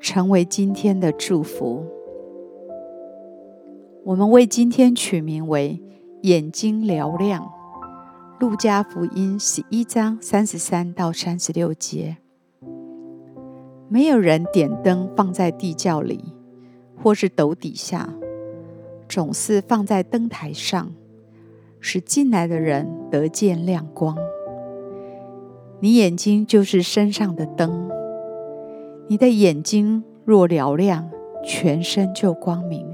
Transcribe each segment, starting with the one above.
成为今天的祝福。我们为今天取名为“眼睛嘹亮”。路加福音十一章三十三到三十六节。没有人点灯放在地窖里，或是斗底下，总是放在灯台上，使进来的人得见亮光。你眼睛就是身上的灯。你的眼睛若嘹亮，全身就光明；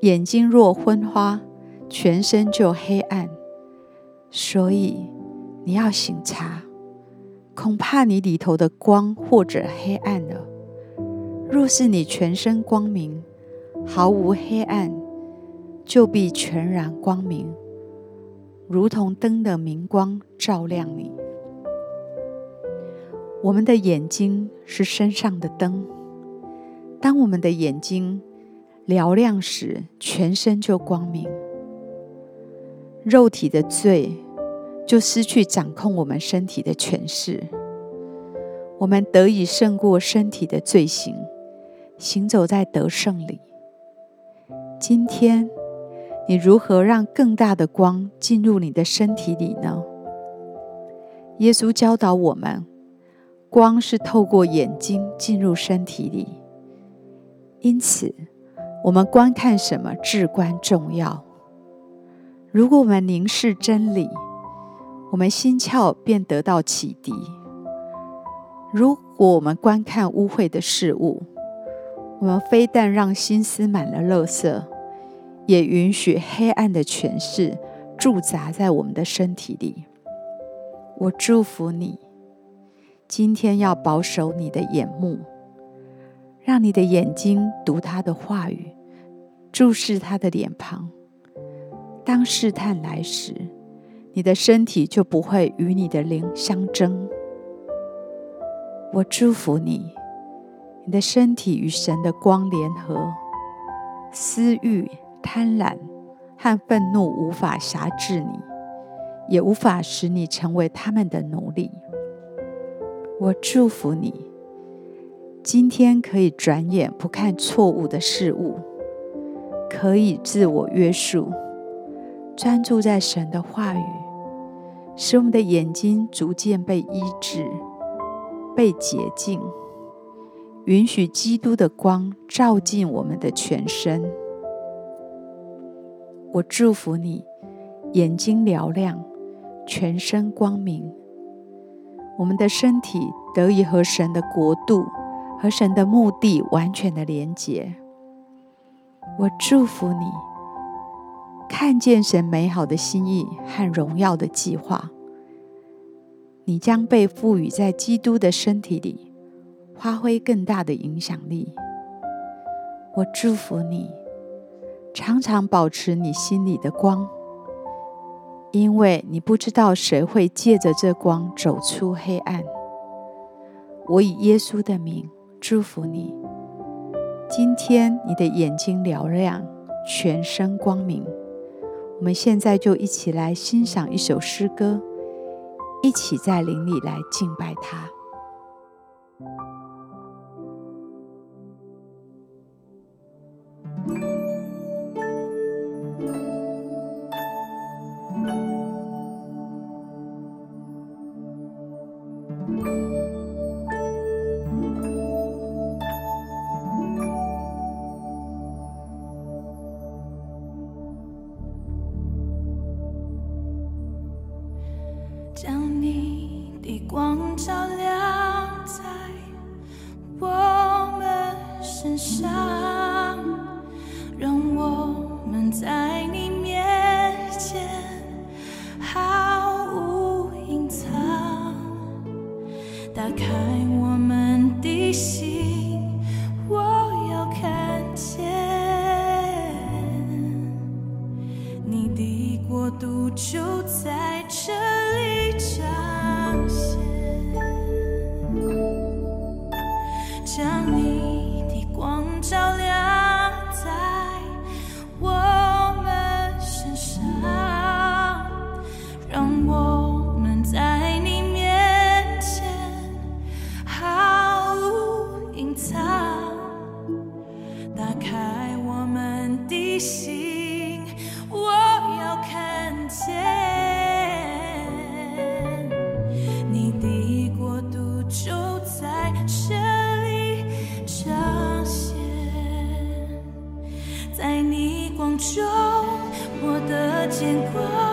眼睛若昏花，全身就黑暗。所以你要醒察，恐怕你里头的光或者黑暗了。若是你全身光明，毫无黑暗，就必全然光明，如同灯的明光照亮你。我们的眼睛是身上的灯，当我们的眼睛嘹亮时，全身就光明。肉体的罪就失去掌控我们身体的权势，我们得以胜过身体的罪行，行走在得胜里。今天，你如何让更大的光进入你的身体里呢？耶稣教导我们。光是透过眼睛进入身体里，因此我们观看什么至关重要。如果我们凝视真理，我们心窍便得到启迪；如果我们观看污秽的事物，我们非但让心思满了垃圾，也允许黑暗的权势驻扎在我们的身体里。我祝福你。今天要保守你的眼目，让你的眼睛读他的话语，注视他的脸庞。当试探来时，你的身体就不会与你的灵相争。我祝福你，你的身体与神的光联合，私欲、贪婪和愤怒无法辖制你，也无法使你成为他们的奴隶。我祝福你，今天可以转眼不看错误的事物，可以自我约束，专注在神的话语，使我们的眼睛逐渐被医治、被洁净，允许基督的光照进我们的全身。我祝福你，眼睛嘹亮，全身光明。我们的身体得以和神的国度和神的目的完全的连结。我祝福你，看见神美好的心意和荣耀的计划。你将被赋予在基督的身体里，发挥更大的影响力。我祝福你，常常保持你心里的光。因为你不知道谁会借着这光走出黑暗。我以耶稣的名祝福你，今天你的眼睛嘹亮，全身光明。我们现在就一起来欣赏一首诗歌，一起在灵里来敬拜他。将你的光照亮在我们身上，让我们在你面前毫无隐藏，打开我。将你的光照亮在我们身上让我们在你面前毫无隐藏打开我们的心牵见过。